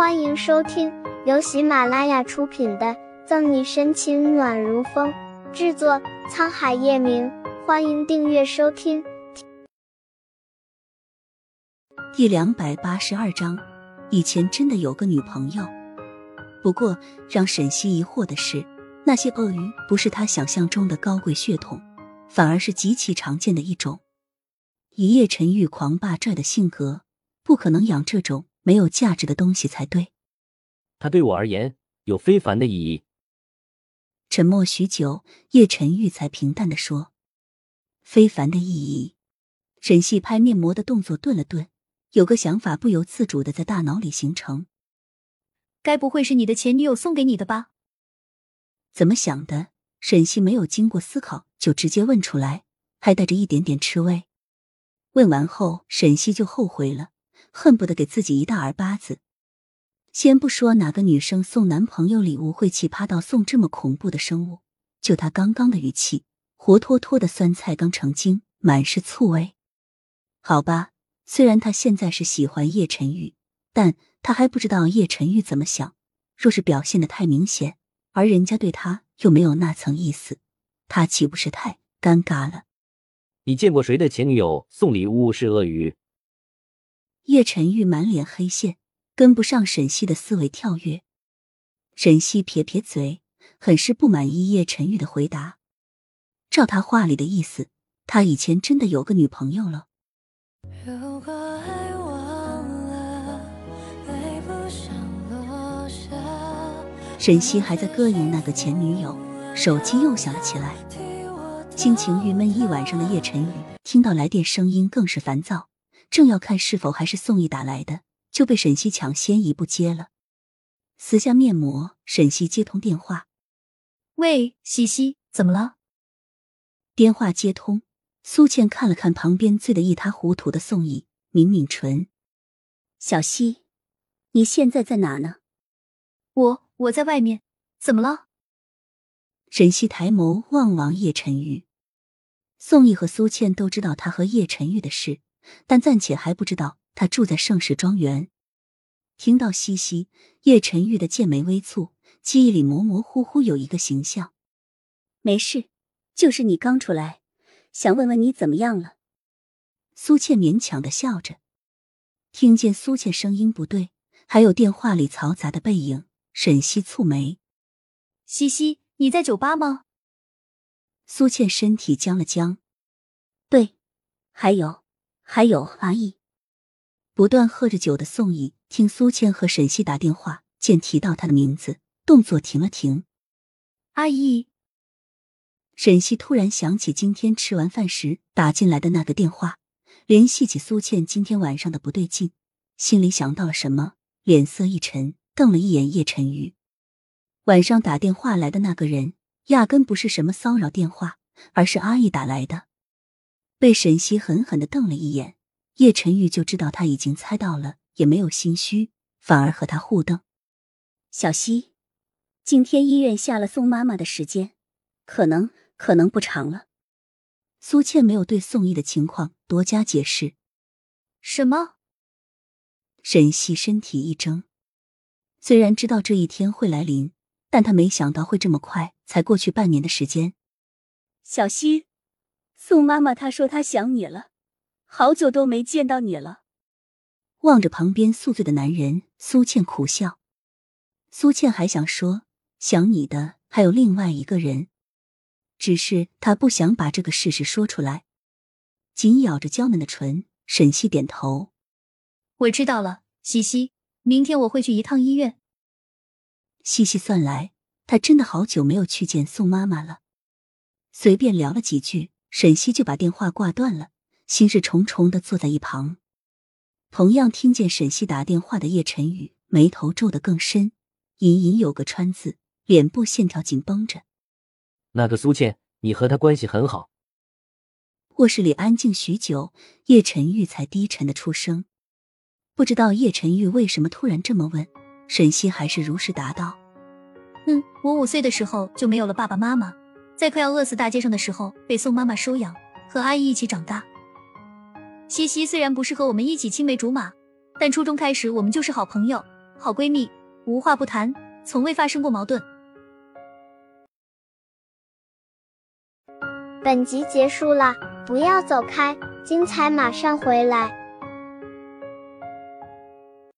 欢迎收听由喜马拉雅出品的《赠你深情暖如风》，制作沧海夜明。欢迎订阅收听。第两百八十二章，以前真的有个女朋友。不过让沈西疑惑的是，那些鳄鱼不是他想象中的高贵血统，反而是极其常见的一种。以叶沉玉狂霸拽的性格，不可能养这种没有价值的东西才对。它对我而言有非凡的意义。沉默许久，叶晨玉才平淡的说：“非凡的意义。”沈西拍面膜的动作顿了顿，有个想法不由自主的在大脑里形成。该不会是你的前女友送给你的吧？怎么想的？沈西没有经过思考就直接问出来，还带着一点点吃味。问完后，沈西就后悔了，恨不得给自己一大耳巴子。先不说哪个女生送男朋友礼物会奇葩到送这么恐怖的生物，就他刚刚的语气，活脱脱的酸菜刚成精，满是醋味。好吧，虽然他现在是喜欢叶晨玉，但他还不知道叶晨玉怎么想。若是表现的太明显，而人家对他又没有那层意思，他岂不是太尴尬了？你见过谁的前女友送礼物是鳄鱼？叶晨玉满脸黑线，跟不上沈西的思维跳跃。沈西撇撇嘴，很是不满意叶晨玉的回答。照他话里的意思，他以前真的有个女朋友了。如果爱忘了，泪不想落下。沈西还在膈应那个前女友，手机又响了起来。心情郁闷一晚上的叶晨宇听到来电声音更是烦躁，正要看是否还是宋毅打来的，就被沈西抢先一步接了。撕下面膜，沈西接通电话：“喂，西西，怎么了？”电话接通，苏倩看了看旁边醉得一塌糊涂的宋毅，抿抿唇：“小西，你现在在哪呢？”“我我在外面，怎么了？”沈西抬眸望望叶晨玉。宋毅和苏倩都知道他和叶晨玉的事，但暂且还不知道他住在盛世庄园。听到西西，叶晨玉的剑眉微蹙，记忆里模模糊糊有一个形象。没事，就是你刚出来，想问问你怎么样了。苏倩勉强的笑着。听见苏倩声音不对，还有电话里嘈杂的背影，沈西蹙眉。西西，你在酒吧吗？苏倩身体僵了僵，对，还有，还有阿姨。不断喝着酒的宋毅听苏倩和沈西打电话，见提到他的名字，动作停了停。阿姨，沈西突然想起今天吃完饭时打进来的那个电话，联系起苏倩今天晚上的不对劲，心里想到了什么，脸色一沉，瞪了一眼叶晨宇。晚上打电话来的那个人。压根不是什么骚扰电话，而是阿义打来的。被沈西狠狠的瞪了一眼，叶晨玉就知道他已经猜到了，也没有心虚，反而和他互瞪。小西，今天医院下了宋妈妈的时间，可能可能不长了。苏倩没有对宋毅的情况多加解释。什么？沈西身体一怔，虽然知道这一天会来临。但他没想到会这么快，才过去半年的时间。小西，宋妈妈她说她想你了，好久都没见到你了。望着旁边宿醉的男人，苏倩苦笑。苏倩还想说想你的还有另外一个人，只是她不想把这个事实说出来，紧咬着娇嫩的唇。沈西点头，我知道了，西西，明天我会去一趟医院。细细算来，他真的好久没有去见宋妈妈了。随便聊了几句，沈西就把电话挂断了，心事重重的坐在一旁。同样听见沈西打电话的叶晨宇，眉头皱得更深，隐隐有个川字，脸部线条紧绷着。那个苏倩，你和她关系很好。卧室里安静许久，叶晨玉才低沉的出声。不知道叶晨玉为什么突然这么问。沈西还是如实答道：“嗯，我五岁的时候就没有了爸爸妈妈，在快要饿死大街上的时候被宋妈妈收养和阿姨一起长大。西西虽然不是和我们一起青梅竹马但初中开始我们就是好朋友好闺蜜无话不谈从未发生过矛盾。本集结束了不要走开精彩马上回来。